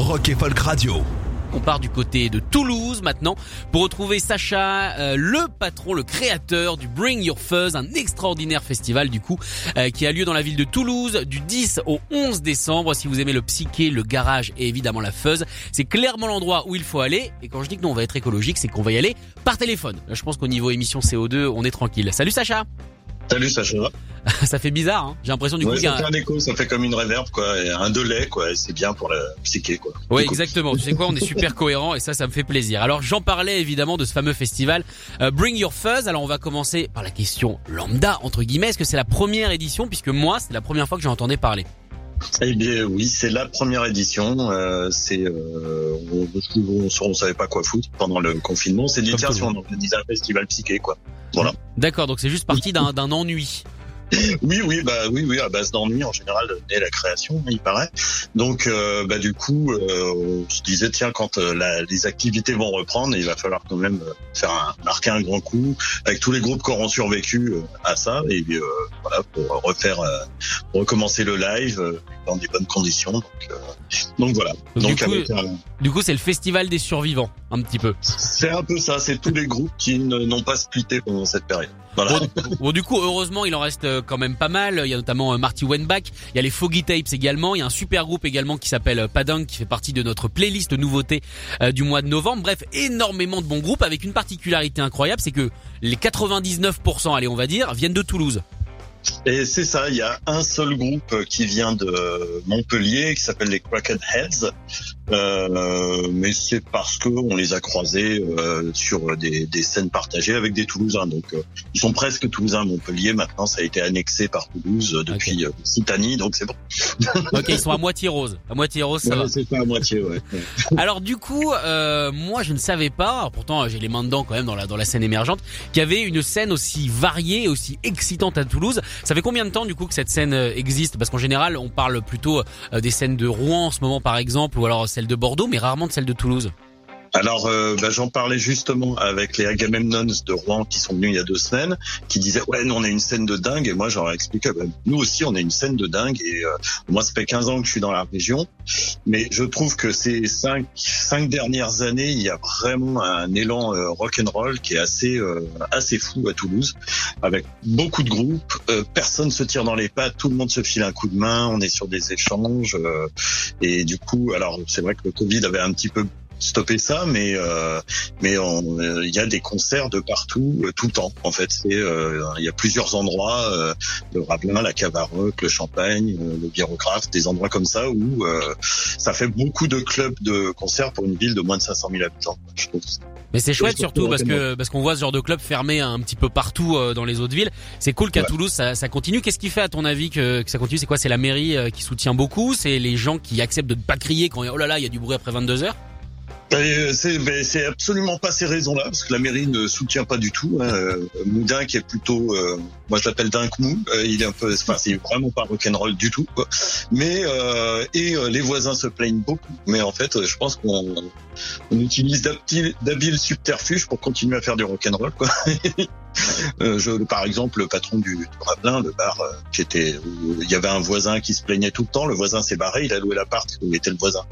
Rock et Folk Radio. On part du côté de Toulouse maintenant pour retrouver Sacha, euh, le patron, le créateur du Bring Your Fuzz, un extraordinaire festival du coup euh, qui a lieu dans la ville de Toulouse du 10 au 11 décembre. Si vous aimez le psyché, le garage et évidemment la fuzz, c'est clairement l'endroit où il faut aller. Et quand je dis que nous on va être écologique, c'est qu'on va y aller par téléphone. Je pense qu'au niveau émission CO2, on est tranquille. Salut Sacha. Salut Sacha. Ça fait bizarre, hein j'ai l'impression du coup Ouais, qu'il y a ça fait un écho, ça fait comme une reverb, quoi, et un delay, quoi, et c'est bien pour la psyché, quoi. Coup. exactement. Tu sais quoi, on est super cohérent et ça, ça me fait plaisir. Alors, j'en parlais évidemment de ce fameux festival euh, Bring Your Fuzz. Alors, on va commencer par la question lambda entre guillemets. Est-ce que c'est la première édition? Puisque moi, c'est la première fois que j'en entendais parler. Eh bien, oui, c'est la première édition. Euh, c'est, euh, on, on, on savait pas quoi foutre pendant le confinement. Comme tiens, tout si on organisait un festival psyché, quoi. Voilà. D'accord. Donc, c'est juste parti d'un ennui. Oui, oui, bah oui, oui, à base d'ennui en général naît la création, il paraît. Donc, euh, bah du coup, euh, on se disait tiens, quand euh, la- les activités vont reprendre, il va falloir quand même euh, faire un, marquer un grand coup avec tous les groupes qui auront survécu à ça et euh, voilà pour refaire, euh, pour recommencer le live euh, dans des bonnes conditions. Donc, euh, donc voilà. Donc, Donc, du coup, avec Du coup, c'est le festival des survivants, un petit peu. c'est un peu ça. C'est tous les groupes qui n'ont pas splitté pendant cette période. Voilà. Bon, du coup, heureusement, il en reste euh, quand même pas mal. Il y a notamment euh, Marty Wenbach. Il y a les Foggy Tapes également. Il y a un super groupe également qui s'appelle euh, Padang, qui fait partie de notre playlist nouveautés du mois de novembre. Bref, énormément de bons groupes avec une particularité incroyable, c'est que les 99%, allez, on va dire, viennent de Toulouse. Et c'est ça, il y a un seul groupe qui vient de Montpellier, qui s'appelle les Cracked Heads. Euh, mais c'est parce que on les a croisés euh, sur des, des scènes partagées avec des Toulousains. Donc euh, ils sont presque Toulousains Montpellier. Maintenant, ça a été annexé par Toulouse euh, depuis euh, Citanie, donc c'est bon. Ok, ils sont à moitié rose. À moitié rose, ça va. Ouais, c'est pas à moitié, ouais. Alors du coup, euh, moi je ne savais pas, pourtant j'ai les mains dedans quand même dans la dans la scène émergente, qu'il y avait une scène aussi variée, aussi excitante à Toulouse. Ça fait combien de temps du coup que cette scène euh, existe? Parce qu'en général, on parle plutôt euh, des scènes de Rouen en ce moment par exemple, ou alors celle de Bordeaux, mais rarement de celle de Toulouse. Alors, euh, bah, j'en parlais justement avec les Agamemnons de Rouen qui sont venus il y a deux semaines, qui disaient ouais, nous on a une scène de dingue, et moi j'aurais expliqué, bah, nous aussi on a une scène de dingue, et euh, moi ça fait 15 ans que je suis dans la région, mais je trouve que ces cinq, cinq dernières années, il y a vraiment un élan euh, rock qui est assez euh, assez fou à Toulouse, avec beaucoup de groupes, euh, personne se tire dans les pattes, tout le monde se file un coup de main, on est sur des échanges, euh, et du coup, alors c'est vrai que le Covid avait un petit peu stopper ça, mais euh, mais il y a des concerts de partout, euh, tout le temps. En fait, c'est euh, il y a plusieurs endroits, euh, le Ravelin, la Cavaroc, le Champagne, euh, le Birocraft, des endroits comme ça où euh, ça fait beaucoup de clubs de concerts pour une ville de moins de 500 000 habitants. Je trouve. Mais c'est chouette surtout parce que parce qu'on voit ce genre de club fermé un petit peu partout dans les autres villes. C'est cool qu'à Ouais. Toulouse ça, ça continue. Qu'est-ce qui fait à ton avis que, que ça continue? C'est quoi? C'est la mairie qui soutient beaucoup? C'est les gens qui acceptent de ne pas crier quand oh là là il y a du bruit après 22 heures? C'est ben, c'est absolument pas ces raisons-là, parce que la mairie ne soutient pas du tout. Hein. Euh, Moudin, qui est plutôt, euh, moi je l'appelle Dink Mou, euh, il est un peu, enfin c'est vraiment pas rock'n'roll du tout. Quoi. Mais euh, et euh, les voisins se plaignent beaucoup. Mais en fait, euh, je pense qu'on on utilise d'habiles subterfuges pour continuer à faire du rock'n'roll. Quoi. Euh, je, par exemple, le patron du, du Ravelin, le bar, euh, qui était, où il y avait un voisin qui se plaignait tout le temps. Le voisin s'est barré, il a loué l'appart où était le voisin.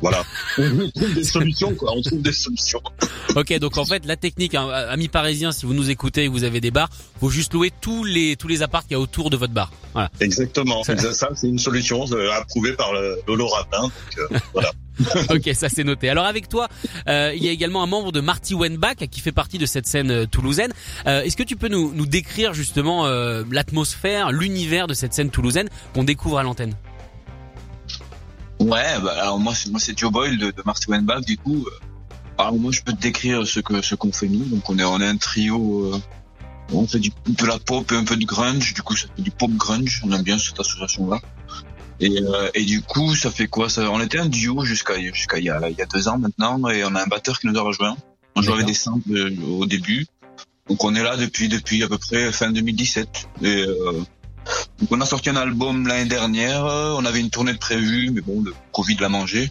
Voilà. On trouve des solutions, quoi. On trouve des solutions. Ok, donc en fait, la technique, hein, amis parisiens, si vous nous écoutez et que vous avez des bars, faut juste louer tous les tous les apparts qu'il y a autour de votre bar. Voilà. Exactement. Ça, c'est une solution euh, approuvée par le Lolo Rapin. Donc, euh, voilà. ok, ça c'est noté. Alors avec toi, euh, il y a également un membre de Marty Wenbach qui fait partie de cette scène euh, toulousaine. Euh, Est-ce que tu peux nous, nous décrire justement euh, l'atmosphère, l'univers de cette scène toulousaine qu'on découvre à l'antenne? Ouais, bah alors moi c'est moi c'est Joe Boyle de, de Marty Wenbach du coup. Alors moi je peux te décrire ce que ce qu'on fait nous. Donc on est on est un trio. euh, on fait du, un peu la pop et un peu de grunge. Du coup ça fait du pop grunge. On aime bien cette association là. Et, euh, et du coup, ça fait quoi ça, On était un duo jusqu'à jusqu'à il y a, il y a deux ans maintenant, et on a un batteur qui nous a rejoint. On jouait avec des samples euh, au début. Donc on est là depuis depuis à peu près fin 2017. Et, euh, donc on a sorti un album l'année dernière. On avait une tournée de prévue, mais bon, le Covid l'a mangé.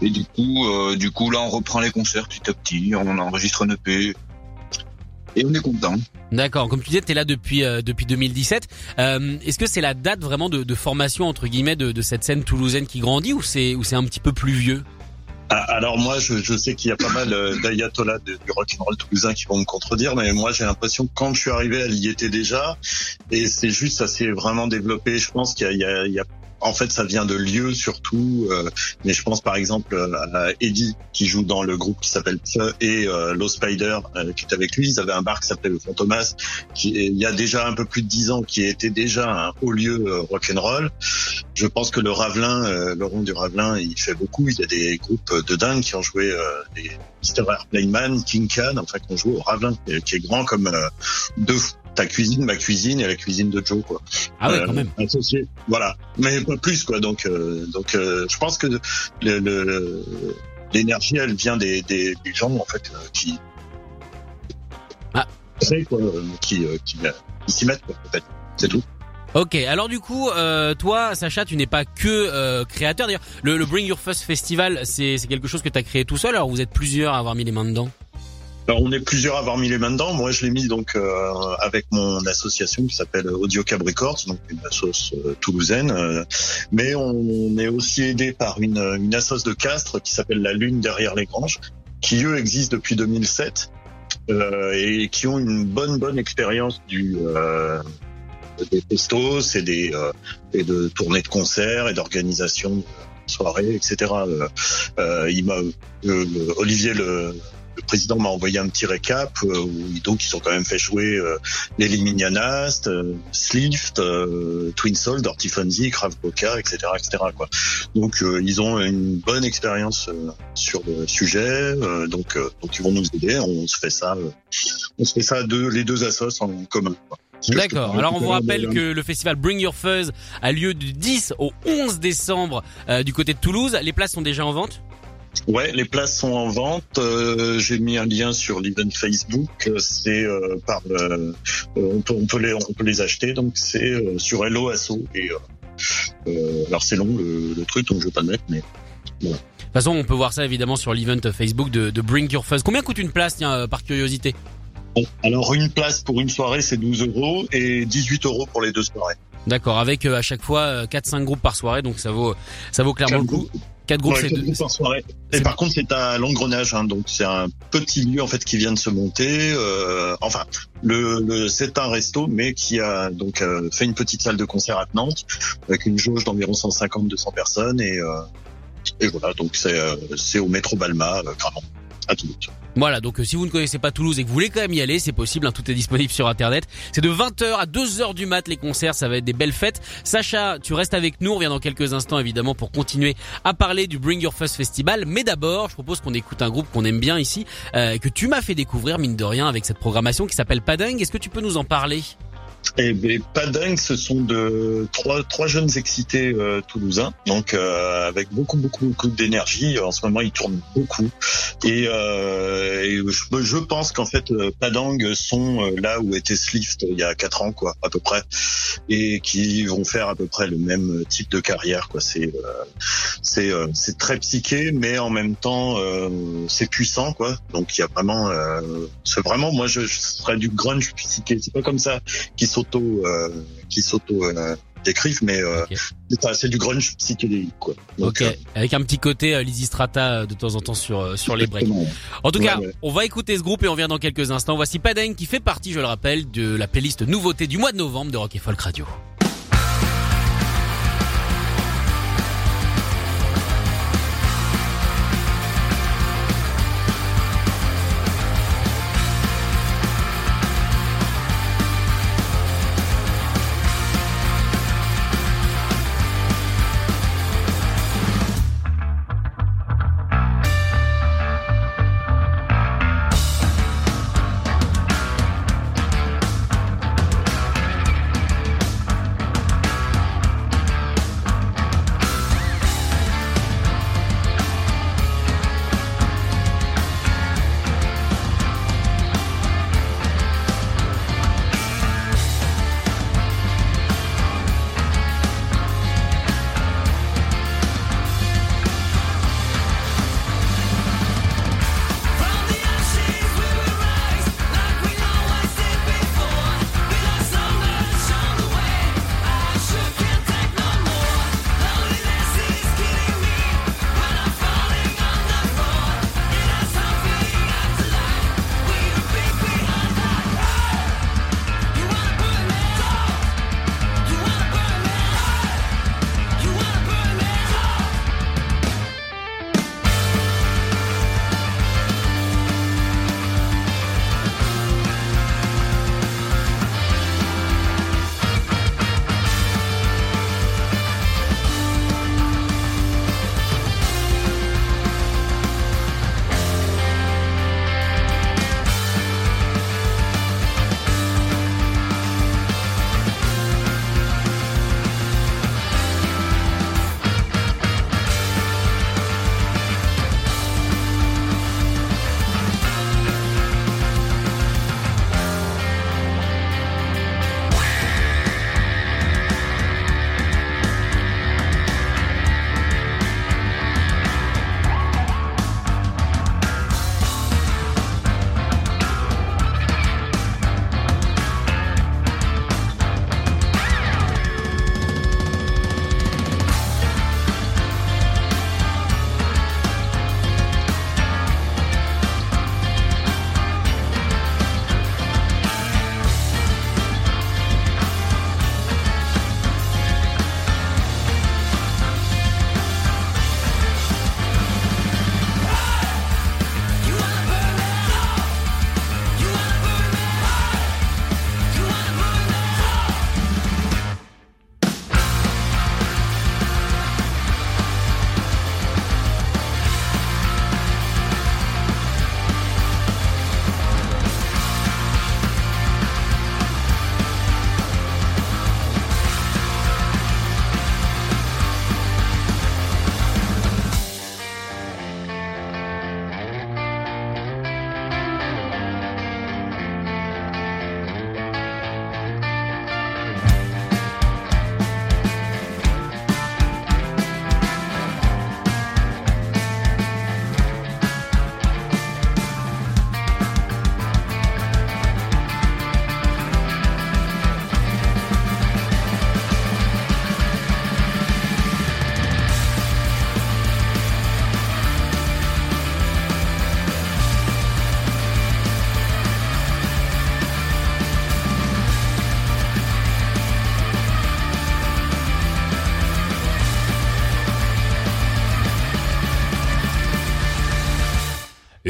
Et du coup, euh, du coup là, on reprend les concerts petit à petit. On enregistre un EP. Et on est content. D'accord. Comme tu disais, t'es là depuis euh, depuis 2017. Euh, Est-ce que c'est la date vraiment de, de formation entre guillemets de, de cette scène toulousaine qui grandit ou c'est ou c'est un petit peu plus vieux? Ah, Alors moi, je, je sais qu'il y a pas mal euh, d'ayatollahs du rock'n'roll toulousain qui vont me contredire, mais moi j'ai l'impression que quand je suis arrivé, elle y était déjà, et c'est juste ça s'est vraiment développé. Je pense qu'il y a, il y a- il y a- en fait, ça vient de lieux surtout, euh, mais je pense par exemple à Eddie qui joue dans le groupe qui s'appelle et euh, Low Spider euh, qui est avec lui. Ils avaient un bar qui s'appelait le Fantomas, qui il y a déjà un peu plus de dix ans, qui était déjà un haut lieu euh, rock'n'roll. Je pense que le Ravelin, euh, Laurent du Ravelin, il fait beaucoup. Il y a des groupes de dingues qui ont joué euh, des Mr. Airplane King Can, enfin qui ont joué au Ravelin, qui est- grand comme deux ta cuisine, ma cuisine et la cuisine de Joe, quoi. Ah ouais, Euh, quand même. associé. Voilà, mais pas plus, quoi. Donc, euh, donc, euh, je pense que le- le- l'énergie, elle vient des, des, des gens en fait euh, qui, Ah. quoi, euh, qui, euh, qui, qui s'y mettent, quoi, en fait. C'est tout. Ok, alors du coup, toi, Sacha, tu n'es pas que créateur. D'ailleurs, le, le Bring Your First Festival, c'est c'est quelque chose que tu as créé tout seul. Alors vous êtes plusieurs à avoir mis les mains dedans? Alors, on est plusieurs à avoir mis les mains dedans. Moi, je l'ai mis donc euh, avec mon association qui s'appelle Audio Cab donc une assoce euh, toulousaine. euh, mais on est aussi aidé par une, une de Castres qui s'appelle La Lune derrière les Granges, qui eux existent depuis 2007 euh, et qui ont une bonne bonne expérience du des festos et des et de tournées de concerts et d'organisation de soirées, etc. Euh, il m'a euh, Olivier le le président m'a envoyé un petit récap euh, où donc ils ont quand même fait jouer euh, les Liminianast, euh, Slift, Twin Soul, Dirty Krav Boca, etc., etc. Quoi. Donc ils ont une bonne expérience sur le sujet, donc donc ils vont nous aider. On se fait ça, on se fait ça deux, les deux assos en commun. quoi. D'accord. Alors on vous rappelle que le festival Bring Your Fuzz a lieu du 10 au 11 décembre euh, du côté de Toulouse. Les places sont déjà en vente? Ouais, les places sont en vente. Euh, J'ai mis un lien sur l'event Facebook. Euh, C'est euh, par euh, on peut on peut les on peut les acheter. Donc c'est sur Hello Asso et alors c'est long le, le truc donc je vais pas le mettre mais De toute façon, on peut voir ça évidemment sur l'event Facebook de, de Bring Your Fuzz. Combien coûte une place, tiens, par curiosité? Bon. alors une place pour une soirée c'est 12 euros et 18 euros pour les deux soirées. D'accord, avec à chaque fois euh, 4-5 groupes par soirée, donc ça vaut ça vaut clairement le coup. 4 groupes, Ouais, c'est quatre par soirée. Et par contre, c'est à l'engrenage, hein, donc c'est un petit lieu en fait qui vient de se monter. euh, enfin, le, le c'est un resto, mais qui a donc euh, fait une petite salle de concert à Nantes avec une jauge d'environ 150-200 personnes et euh, et voilà, donc c'est euh, c'est au métro Balma, euh, Gramont, Voilà, donc euh, si vous ne connaissez pas Toulouse et que vous voulez quand même y aller, c'est possible, hein, tout est disponible sur internet. C'est de 20h à 2h du mat les concerts, ça va être des belles fêtes. Sacha, tu restes avec nous, on revient dans quelques instants évidemment pour continuer à parler du Bring Your First Festival. Mais d'abord, je propose qu'on écoute un groupe qu'on aime bien ici, euh, que tu m'as fait découvrir mine de rien avec cette programmation qui s'appelle Pading. Est-ce que tu peux nous en parler? Et ben, pas dingue, ce sont de trois trois jeunes excités euh, toulousains, donc euh, avec beaucoup beaucoup beaucoup d'énergie. En ce moment, ils tournent beaucoup et, euh, et je, pense qu'en fait, euh, Padang sont euh, là où était Slift il y a quatre ans, quoi, à peu près, et qui vont faire à peu près le même type de carrière, quoi. C'est euh, c'est euh, c'est très psyché, mais en même temps, euh, c'est puissant, quoi. Donc il y a vraiment, euh, c'est vraiment, moi, je, je serais du grunge psyché. C'est pas comme ça qui s'auto euh, qui s'auto euh, décrivent mais euh, c'est du grunge psychédélique quoi Donc, Ok, euh, avec un petit côté Lizzy Strata de temps en temps sur sur les breaks. En tout Ouais, cas, ouais. on va écouter ce groupe et on revient dans quelques instants. Voici Padang qui fait partie, je le rappelle, de la playlist nouveauté du mois de novembre de Rock et Folk Radio.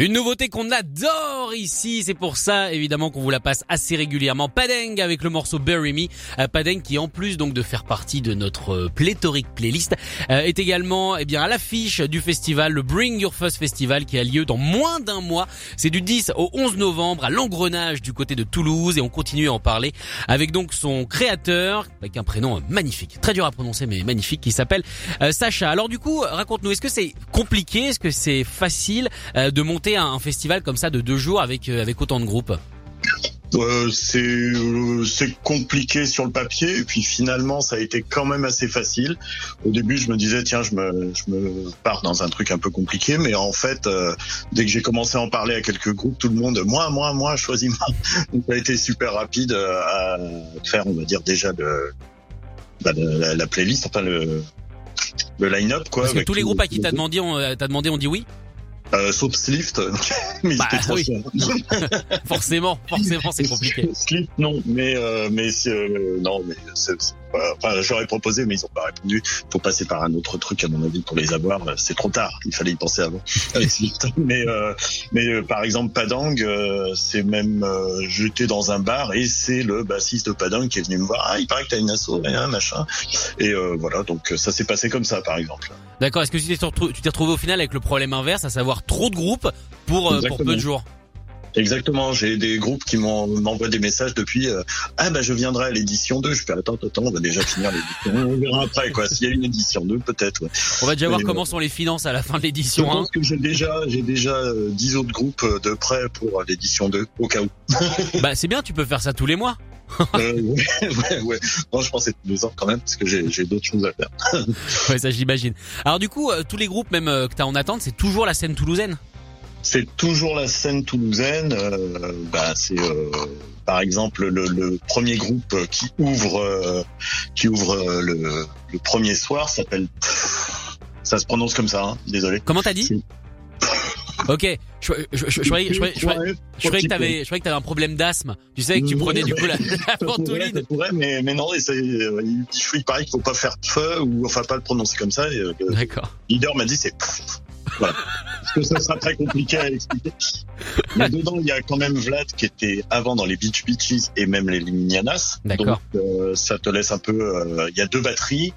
Une nouveauté qu'on adore ici, c'est pour ça évidemment qu'on vous la passe assez régulièrement. Padeng avec le morceau Bury Me. Euh, Padeng qui en plus donc de faire partie de notre euh, pléthorique playlist euh, est également eh bien à l'affiche du festival, le Bring Your First Festival qui a lieu dans moins d'un mois. C'est du 10 au 11 novembre à l'engrenage du côté de Toulouse et on continue à en parler avec donc son créateur avec un prénom magnifique, très dur à prononcer mais magnifique qui s'appelle Sacha. Alors du coup, raconte-nous, est-ce que c'est compliqué, est-ce que c'est facile de monter un, festival comme ça de deux jours? Avec euh, avec autant de groupes euh, c'est euh, c'est compliqué sur le papier et puis finalement ça a été quand même assez facile. Au début je me disais tiens je me je me pars dans un truc un peu compliqué mais en fait dès que j'ai commencé à en parler à quelques groupes tout le monde moi moi moi choisis-moi. Donc ça a été super rapide à faire on va dire déjà le bah, la, playlist enfin le le line-up quoi. Parce que tous les groupes à qui t'as demandé t'as demandé on dit oui? Euh, sauf Slift, mais bah, oui. forcément, forcément, c'est compliqué. Slift, non, mais euh, mais euh, non, mais c'est Enfin, j'aurais proposé, mais ils ont pas répondu. Faut passer par un autre truc, à mon avis, pour les avoir. C'est trop tard. Il fallait y penser avant. mais euh, mais euh, par exemple, Padang, euh, c'est même j'étais dans un bar et c'est le bassiste de Padang qui est venu me voir. Ah, il paraît que t'as une asso, rien, machin. Et voilà, donc ça s'est passé comme ça, par exemple. D'accord. Est-ce que tu t'es retrouvé au final avec le problème inverse, à savoir trop de groupes pour pour peu de jours? Exactement, j'ai des groupes qui m'envoient des messages depuis euh, ah bah je viendrai à l'édition 2, je fais attends attends, on va déjà finir l'édition, on verra après quoi, s'il y a une édition 2 peut-être. On va déjà voir comment sont les finances à la fin de l'édition 1. Je pense que j'ai déjà j'ai déjà euh, 10 autres groupes euh, de prêt pour l'édition 2 au cas où. bah c'est bien, tu peux faire ça tous les mois. Euh, ouais, ouais, ouais. Non, je pensais les ans quand même parce que j'ai d'autres choses à faire. ouais, ça j'imagine. Alors du coup, euh, tous les groupes même que tu as en attente, c'est toujours la scène toulousaine c'est toujours la scène toulousaine. Euh, bah, c'est euh, par exemple le, premier groupe qui ouvre euh, qui ouvre le, premier soir s'appelle. Ça se prononce comme ça. Hein, désolé. Comment t'as dit? Ok, je, je, je, je, croyais, que t'avais, je croyais que t'avais un problème d'asthme. Tu sais que tu prenais du coup la, la pourrait, mais, mais non, il, il paraît qu'il faut pas faire feu ou enfin pas le prononcer comme ça. D'accord. Leader m'a dit c'est voilà. Parce que ça sera très compliqué à expliquer. Mais dedans, il y a quand même Vlad qui était avant dans les Beach Beaches et même les Limnianas. D'accord. Donc, euh, ça te laisse un peu, euh, il y a deux batteries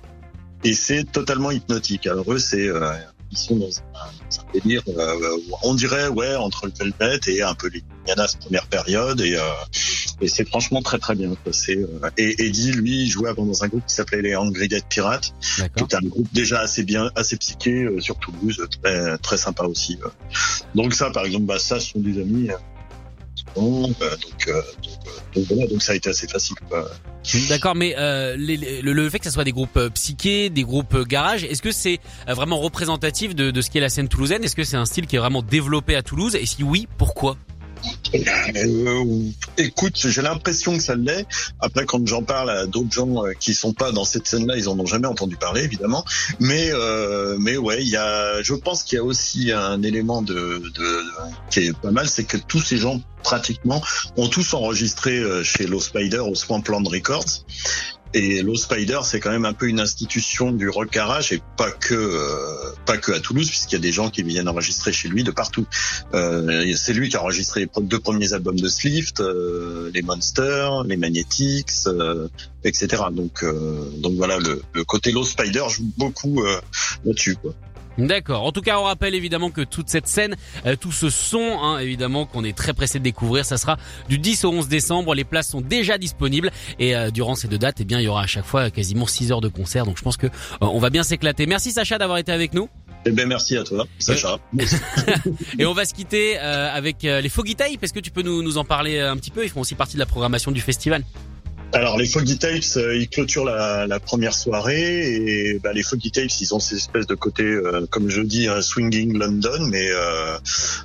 et c'est totalement hypnotique. Alors eux, c'est, euh, ils sont dans un, délire, on dirait, ouais, entre le Velvet et un peu les Limnianas première période et, et c'est franchement très très bien. C'est euh, et Eddie lui jouait avant dans un groupe qui s'appelait les Angry Dead Pirates, qui un groupe déjà assez bien, assez psyché euh, sur Toulouse, très très sympa aussi. Euh. Donc ça par exemple, bah ça ce sont des amis. Donc, donc, voilà, donc ça a été assez facile. D'accord, mais euh, le, fait que ce soit des groupes psychés, des groupes garage, est-ce que c'est vraiment représentatif de, de ce qu'est la scène toulousaine? Est-ce que c'est un style qui est vraiment développé à Toulouse? Et si oui, pourquoi? Euh, écoute, j'ai l'impression que ça l'est. Après, quand j'en parle à d'autres gens euh, qui sont pas dans cette scène-là, ils en ont jamais entendu parler, évidemment. Mais, euh, mais ouais, il y a, je pense qu'il y a aussi un élément de, qui est pas mal, c'est que tous ces gens pratiquement ont tous enregistré euh, chez Low Spider au Swamp Land Records. Et Low Spider, c'est quand même un peu une institution du rock garage et pas que euh, pas que à Toulouse, puisqu'il y a des gens qui viennent enregistrer chez lui de partout. Euh, c'est lui qui a enregistré les deux premiers albums de Slift, euh, les Monsters, les Magnetics, euh, etc. Donc donc voilà, le, le, côté Low Spider joue beaucoup là-dessus. D'accord. En tout cas, on rappelle évidemment que toute cette scène, euh, tout ce son, hein, évidemment qu'on est très pressé de découvrir, ça sera du 10 au 11 décembre. Les places sont déjà disponibles et euh, durant ces deux dates, eh bien, il y aura à chaque fois quasiment 6 heures de concert. Donc, je pense que euh, on va bien s'éclater. Merci Sacha d'avoir été avec nous. Eh ben merci à toi, Sacha. et on va se quitter avec les Foggy Tape. Est-ce que tu peux nous, nous en parler un petit peu? Ils font aussi partie de la programmation du festival. Alors les Foggy Tapes, euh, ils clôturent la, la, première soirée et bah, les Foggy Tapes, ils ont ces espèces de côté, euh, comme je dis, un swinging London, mais euh,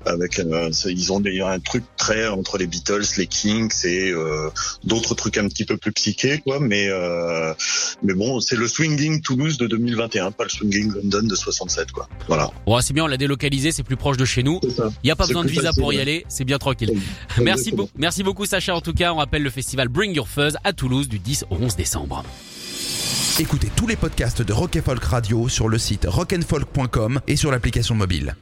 avec euh, ils ont des, un truc très entre les Beatles, les Kings et d'autres trucs un petit peu plus psychés, quoi. Mais mais bon, c'est le swinging Toulouse de 2021, pas le swinging London de 67, quoi. Voilà. Bon, c'est bien, on l'a délocalisé, c'est plus proche de chez nous. Il n'y a pas besoin de visa pour y aller, c'est bien tranquille. Merci, beaucoup, merci beaucoup Sacha. En tout cas, on rappelle le festival Bring Your Fuzz à Toulouse du 10 au 11 décembre. Écoutez tous les podcasts de Rock Folk Radio sur le site rockandfolk.com et sur l'application mobile.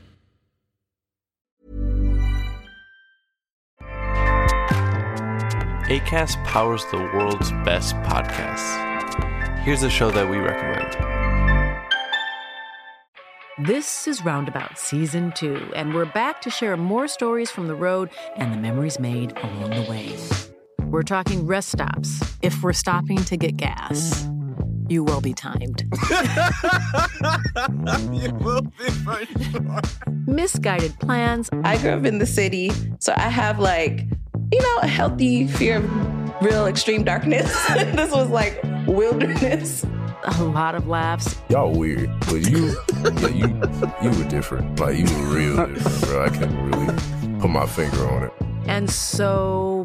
ACAST powers the world's best podcasts. Here's a show that we recommend. This is Roundabout Season 2, and we're back to share more stories from the road and the memories made along the way. We're talking rest stops, if we're stopping to get gas. You will be timed. you will be for sure. Misguided plans. I grew up in the city, so I have like, you know, a healthy fear of real extreme darkness. this was like wilderness. A lot of laughs. Y'all weird, but you, yeah, you, you were different. Like you were real different, bro. I can't really put my finger on it. And so